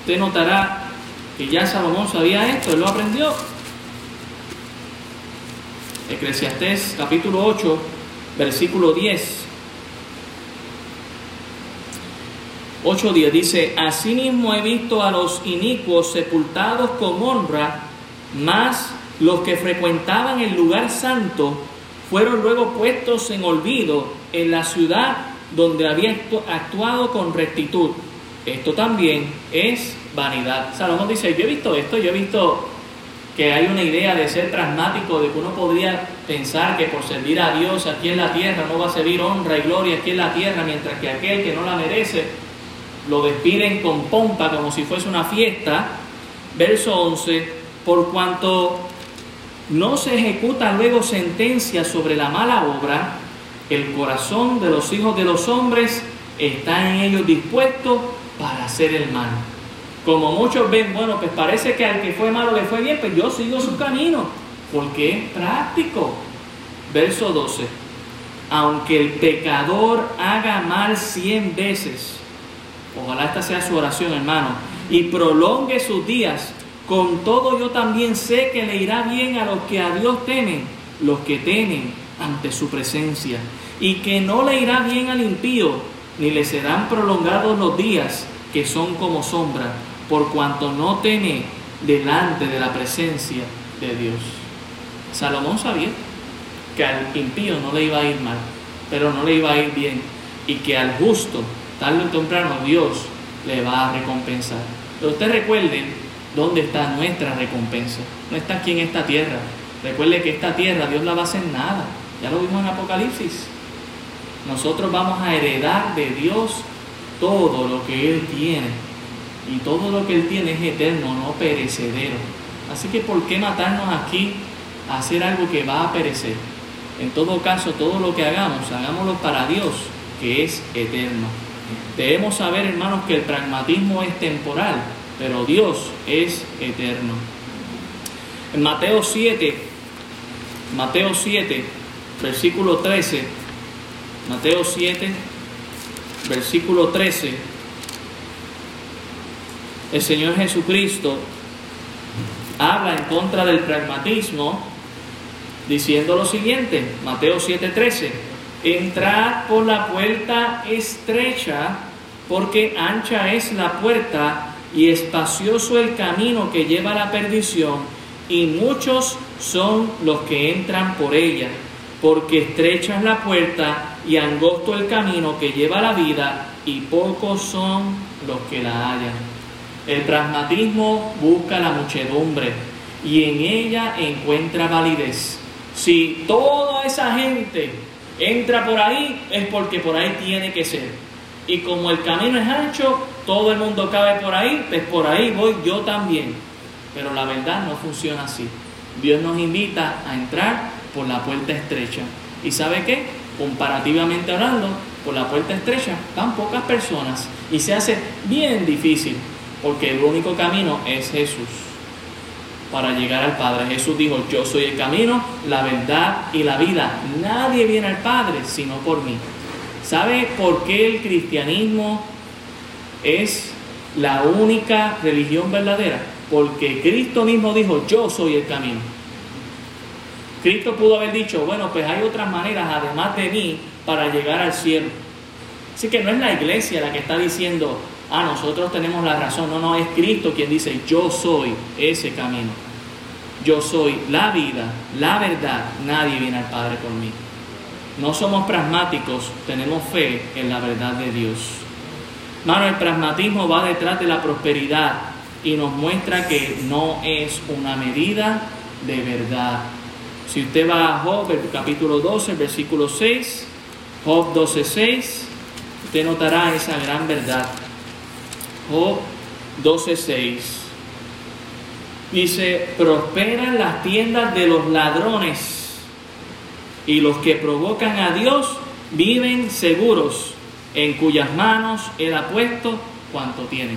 usted notará que ya Salomón sabía esto, él lo aprendió. Eclesiastés capítulo 8, versículo 10. 8.10 dice, Asimismo he visto a los inicuos sepultados con honra, mas los que frecuentaban el lugar santo fueron luego puestos en olvido en la ciudad donde había actuado con rectitud. Esto también es vanidad. Salomón dice, yo he visto esto, yo he visto que hay una idea de ser pragmático, de que uno podría pensar que por servir a Dios aquí en la tierra no va a servir honra y gloria aquí en la tierra, mientras que aquel que no la merece lo despiden con pompa como si fuese una fiesta. Verso 11, por cuanto no se ejecuta luego sentencia sobre la mala obra, el corazón de los hijos de los hombres está en ellos dispuesto para hacer el mal. Como muchos ven, bueno, pues parece que al que fue malo le fue bien, pues yo sigo su camino, porque es práctico. Verso 12. Aunque el pecador haga mal cien veces, ojalá esta sea su oración, hermano, y prolongue sus días, con todo yo también sé que le irá bien a los que a Dios temen, los que temen ante su presencia, y que no le irá bien al impío, ni le serán prolongados los días que son como sombra, por cuanto no teme delante de la presencia de Dios. Salomón sabía que al impío no le iba a ir mal, pero no le iba a ir bien, y que al justo, tarde o temprano, Dios le va a recompensar. Pero usted recuerde ¿Dónde está nuestra recompensa? No está aquí en esta tierra. Recuerde que esta tierra Dios la va a hacer nada. Ya lo vimos en Apocalipsis. Nosotros vamos a heredar de Dios todo lo que Él tiene. Y todo lo que Él tiene es eterno, no perecedero. Así que ¿por qué matarnos aquí a hacer algo que va a perecer? En todo caso, todo lo que hagamos, hagámoslo para Dios, que es eterno. Debemos saber, hermanos, que el pragmatismo es temporal pero Dios es eterno. En Mateo 7, Mateo 7, versículo 13, Mateo 7, versículo 13, el Señor Jesucristo habla en contra del pragmatismo diciendo lo siguiente, Mateo 13, entrad por la puerta estrecha, porque ancha es la puerta y espacioso el camino que lleva a la perdición, y muchos son los que entran por ella, porque estrecha es la puerta y angosto el camino que lleva a la vida, y pocos son los que la hallan. El pragmatismo busca la muchedumbre y en ella encuentra validez. Si toda esa gente entra por ahí, es porque por ahí tiene que ser. Y como el camino es ancho, todo el mundo cabe por ahí, pues por ahí voy yo también. Pero la verdad no funciona así. Dios nos invita a entrar por la puerta estrecha. ¿Y sabe qué? Comparativamente hablando, por la puerta estrecha van pocas personas y se hace bien difícil porque el único camino es Jesús para llegar al Padre. Jesús dijo, yo soy el camino, la verdad y la vida. Nadie viene al Padre sino por mí. ¿Sabe por qué el cristianismo es la única religión verdadera? Porque Cristo mismo dijo, yo soy el camino. Cristo pudo haber dicho, bueno, pues hay otras maneras además de mí para llegar al cielo. Así que no es la iglesia la que está diciendo, ah, nosotros tenemos la razón. No, no, es Cristo quien dice, yo soy ese camino. Yo soy la vida, la verdad. Nadie viene al Padre por mí. No somos pragmáticos, tenemos fe en la verdad de Dios. Mano, el pragmatismo va detrás de la prosperidad y nos muestra que no es una medida de verdad. Si usted va a Job, el capítulo 12, versículo 6, Job 12, 6, usted notará esa gran verdad. Job 12, 6. Dice, prosperan las tiendas de los ladrones y los que provocan a Dios viven seguros. en cuyas manos Él ha puesto cuanto tiene.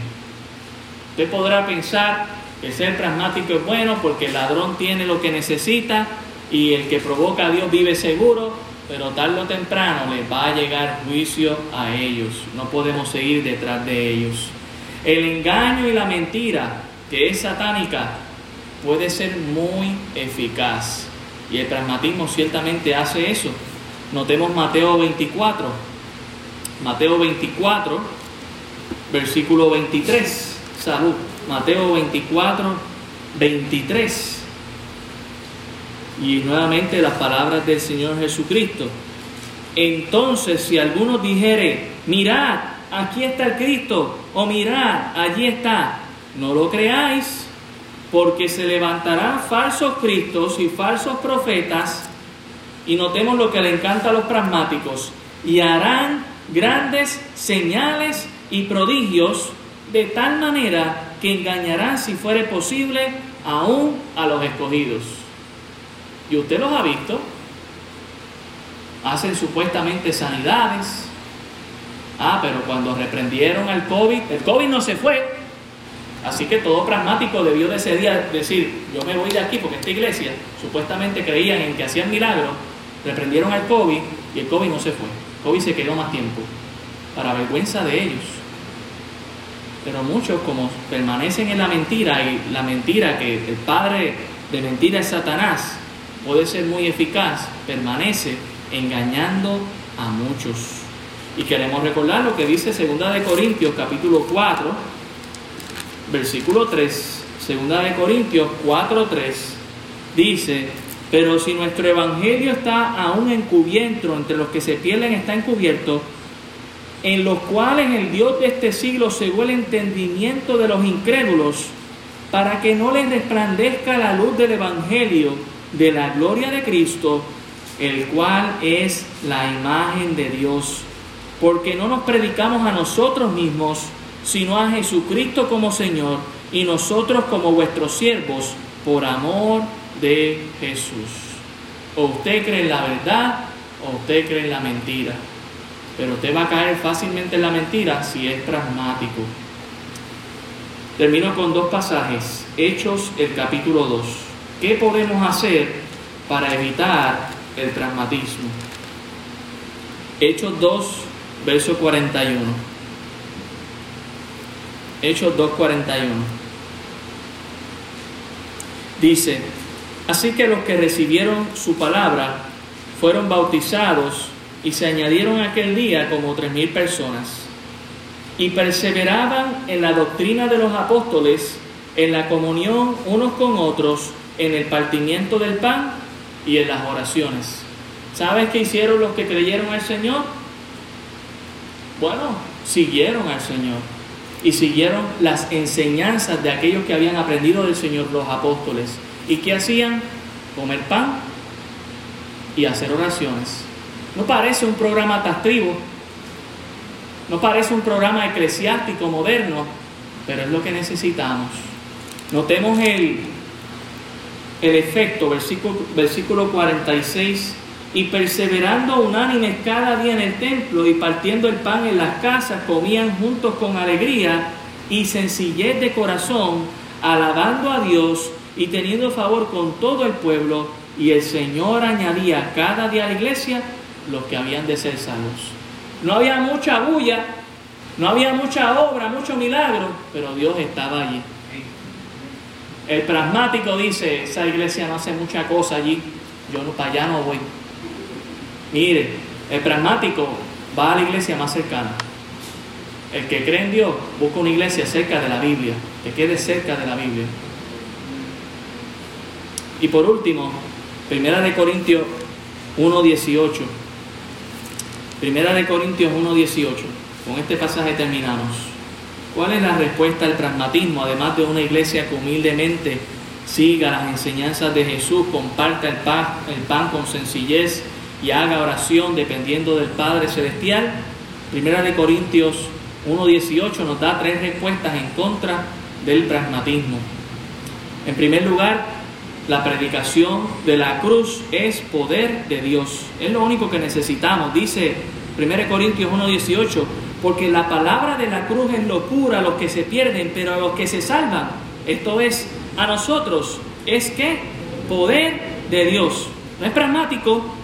Usted podrá pensar que ser pragmático es bueno porque el ladrón tiene lo que necesita y el que provoca a Dios vive seguro, pero tarde o temprano les va a llegar juicio a ellos. No podemos seguir detrás de ellos. El engaño y la mentira, que es satánica, puede ser muy eficaz. Y el pragmatismo ciertamente hace eso. Notemos Mateo 24. Mateo 24, versículo 23. Salud. Mateo 24, 23. Y nuevamente las palabras del Señor Jesucristo. Entonces, si alguno dijere, mirad, aquí está el Cristo, o mirad, allí está, no lo creáis, porque se levantarán falsos cristos y falsos profetas, y notemos lo que le encanta a los pragmáticos, y harán grandes señales y prodigios de tal manera que engañarán, si fuere posible, aún a los escogidos. Y usted los ha visto. Hacen supuestamente sanidades. Ah, pero cuando reprendieron al COVID, el COVID no se fue. Así que todo pragmático debió de ese día decir, yo me voy de aquí porque esta iglesia supuestamente creían en que hacían milagros, reprendieron al COVID y el COVID no se fue. El COVID se quedó más tiempo, para vergüenza de ellos. Pero muchos como permanecen en la mentira y la mentira que el padre de mentira es Satanás, puede ser muy eficaz, permanece engañando a muchos. Y queremos recordar lo que dice 2 de Corintios capítulo 4, versículo 3, 2 de Corintios 4, 3, dice, pero si nuestro evangelio está aún encubierto, entre los que se pierden está encubierto, en los cuales el Dios de este siglo cegó el entendimiento de los incrédulos, para que no les resplandezca la luz del evangelio de la gloria de Cristo, el cual es la imagen de Dios. Porque no nos predicamos a nosotros mismos, sino a Jesucristo como Señor y nosotros como vuestros siervos por amor de Jesús. O usted cree en la verdad o usted cree en la mentira. Pero usted va a caer fácilmente en la mentira si es pragmático. Termino con dos pasajes. Hechos el capítulo 2. ¿Qué podemos hacer para evitar el pragmatismo? Hechos 2, verso 41. Hechos 2.41. Dice, así que los que recibieron su palabra fueron bautizados y se añadieron aquel día como tres mil personas y perseveraban en la doctrina de los apóstoles, en la comunión unos con otros, en el partimiento del pan y en las oraciones. ¿Sabes qué hicieron los que creyeron al Señor? Bueno, siguieron al Señor y siguieron las enseñanzas de aquellos que habían aprendido del Señor, los apóstoles. ¿Y qué hacían? Comer pan y hacer oraciones. No parece un programa atractivo, no parece un programa eclesiástico moderno, pero es lo que necesitamos. Notemos el, el efecto, versículo, versículo 46 y perseverando unánimes cada día en el templo y partiendo el pan en las casas, comían juntos con alegría y sencillez de corazón, alabando a Dios y teniendo favor con todo el pueblo, y el Señor añadía cada día a la iglesia los que habían de ser salvos. No había mucha bulla, no había mucha obra, mucho milagro, pero Dios estaba allí. El pragmático dice, esa iglesia no hace mucha cosa allí, yo para allá no voy. Mire, el pragmático va a la iglesia más cercana. El que cree en Dios busca una iglesia cerca de la Biblia, que quede cerca de la Biblia. Y por último, Primera de Corintios 1.18. Primera de Corintios 1.18. Con este pasaje terminamos. ¿Cuál es la respuesta al pragmatismo, además de una iglesia que humildemente siga las enseñanzas de Jesús, comparta el pan, el pan con sencillez y haga oración dependiendo del Padre Celestial. Primera de Corintios 1.18 nos da tres respuestas en contra del pragmatismo. En primer lugar, la predicación de la cruz es poder de Dios. Es lo único que necesitamos. Dice 1 Corintios 1.18, porque la palabra de la cruz es locura a los que se pierden, pero a los que se salvan, esto es, a nosotros, es que poder de Dios. No es pragmático,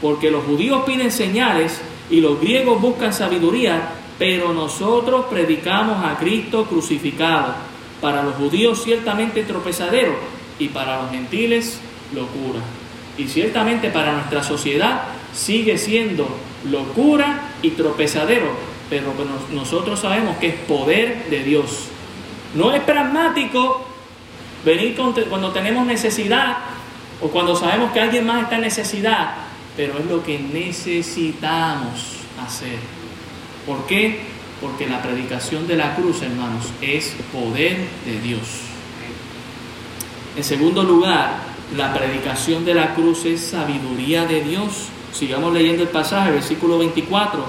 porque los judíos piden señales y los griegos buscan sabiduría, pero nosotros predicamos a Cristo crucificado, para los judíos ciertamente tropezadero y para los gentiles locura. Y ciertamente para nuestra sociedad sigue siendo locura y tropezadero, pero nosotros sabemos que es poder de Dios. No es pragmático venir cuando tenemos necesidad o cuando sabemos que alguien más está en necesidad, pero es lo que necesitamos hacer. ¿Por qué? Porque la predicación de la cruz, hermanos, es poder de Dios. En segundo lugar, la predicación de la cruz es sabiduría de Dios. Sigamos leyendo el pasaje, versículo 24.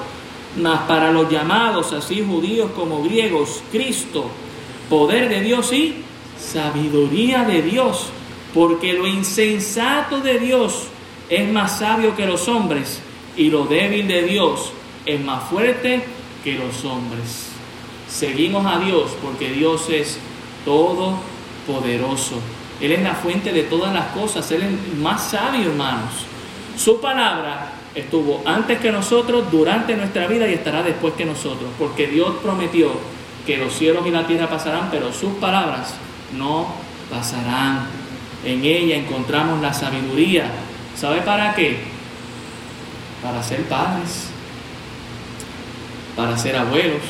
Mas para los llamados, así judíos como griegos, Cristo, poder de Dios y sabiduría de Dios, porque lo insensato de Dios es más sabio que los hombres y lo débil de Dios es más fuerte que los hombres. Seguimos a Dios porque Dios es todopoderoso. Él es la fuente de todas las cosas, Él es más sabio, hermanos. Su palabra estuvo antes que nosotros, durante nuestra vida y estará después que nosotros, porque Dios prometió que los cielos y la tierra pasarán, pero sus palabras no pasarán. En ella encontramos la sabiduría. ¿Sabe para qué? Para ser padres, para ser abuelos,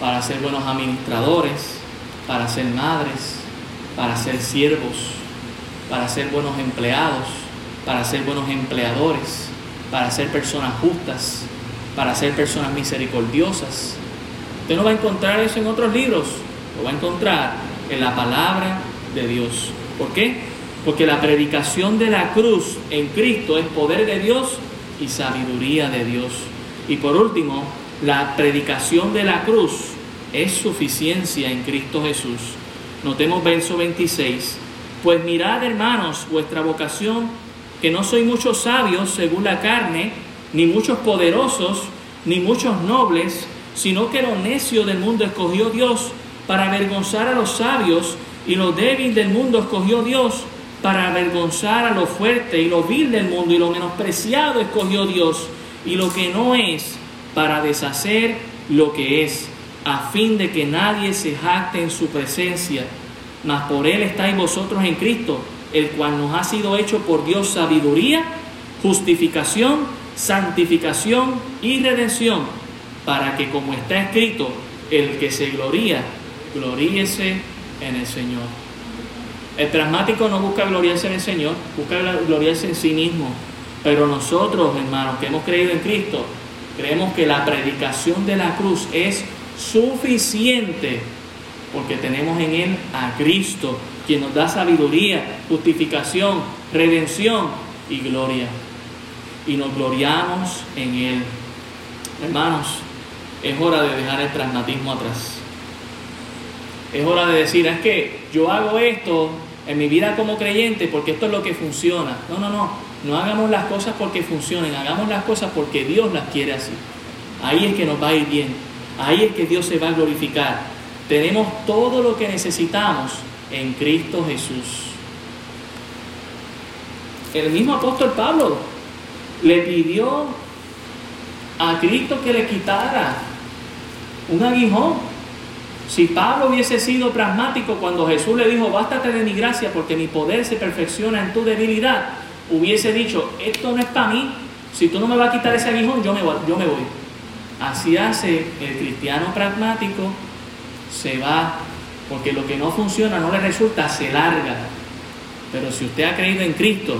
para ser buenos administradores, para ser madres, para ser siervos, para ser buenos empleados, para ser buenos empleadores, para ser personas justas, para ser personas misericordiosas. Usted no va a encontrar eso en otros libros, lo va a encontrar en la palabra de Dios. ¿Por qué? Porque la predicación de la cruz en Cristo es poder de Dios y sabiduría de Dios. Y por último, la predicación de la cruz es suficiencia en Cristo Jesús. Notemos verso 26. Pues mirad, hermanos, vuestra vocación, que no soy muchos sabios según la carne, ni muchos poderosos, ni muchos nobles, sino que lo necio del mundo escogió Dios para avergonzar a los sabios, y lo débil del mundo escogió Dios para avergonzar a lo fuerte, y lo vil del mundo y lo menospreciado escogió Dios, y lo que no es, para deshacer lo que es a fin de que nadie se jacte en su presencia, mas por él estáis vosotros en Cristo, el cual nos ha sido hecho por Dios sabiduría, justificación, santificación y redención, para que como está escrito, el que se gloría, gloríese en el Señor. El pragmático no busca gloriarse en el Señor, busca gloriarse en sí mismo. Pero nosotros, hermanos, que hemos creído en Cristo, creemos que la predicación de la cruz es suficiente porque tenemos en Él a Cristo, quien nos da sabiduría, justificación, redención y gloria. Y nos gloriamos en Él. Hermanos, es hora de dejar el pragmatismo atrás. Es hora de decir, es que yo hago esto en mi vida como creyente porque esto es lo que funciona. No, no, no. No hagamos las cosas porque funcionen, hagamos las cosas porque Dios las quiere así. Ahí es que nos va a ir bien. Ahí es que Dios se va a glorificar. Tenemos todo lo que necesitamos en Cristo Jesús. El mismo apóstol Pablo le pidió a Cristo que le quitara un aguijón. Si Pablo hubiese sido pragmático cuando Jesús le dijo, bástate de mi gracia porque mi poder se perfecciona en tu debilidad, hubiese dicho, esto no es para mí, si tú no me vas a quitar ese aguijón, yo me voy. Así hace el cristiano pragmático, se va, porque lo que no funciona, no le resulta, se larga. Pero si usted ha creído en Cristo,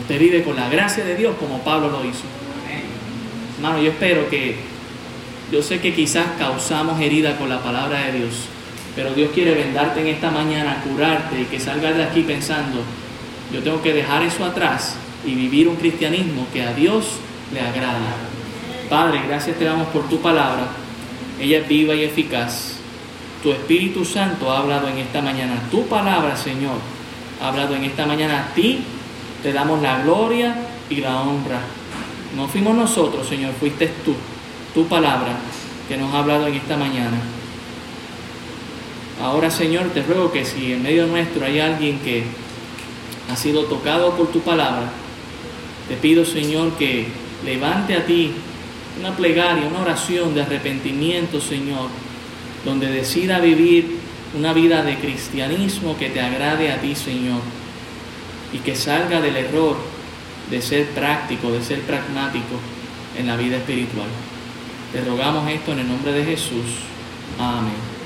usted vive con la gracia de Dios como Pablo lo hizo. Hermano, yo espero que, yo sé que quizás causamos herida con la palabra de Dios, pero Dios quiere vendarte en esta mañana, curarte y que salgas de aquí pensando, yo tengo que dejar eso atrás y vivir un cristianismo que a Dios le agrada. Padre, gracias te damos por tu palabra. Ella es viva y eficaz. Tu Espíritu Santo ha hablado en esta mañana. Tu palabra, Señor, ha hablado en esta mañana. A ti te damos la gloria y la honra. No fuimos nosotros, Señor, fuiste tú, tu palabra, que nos ha hablado en esta mañana. Ahora, Señor, te ruego que si en medio nuestro hay alguien que ha sido tocado por tu palabra, te pido, Señor, que levante a ti una plegaria, una oración de arrepentimiento, Señor, donde decida vivir una vida de cristianismo que te agrade a ti, Señor, y que salga del error de ser práctico, de ser pragmático en la vida espiritual. Te rogamos esto en el nombre de Jesús. Amén.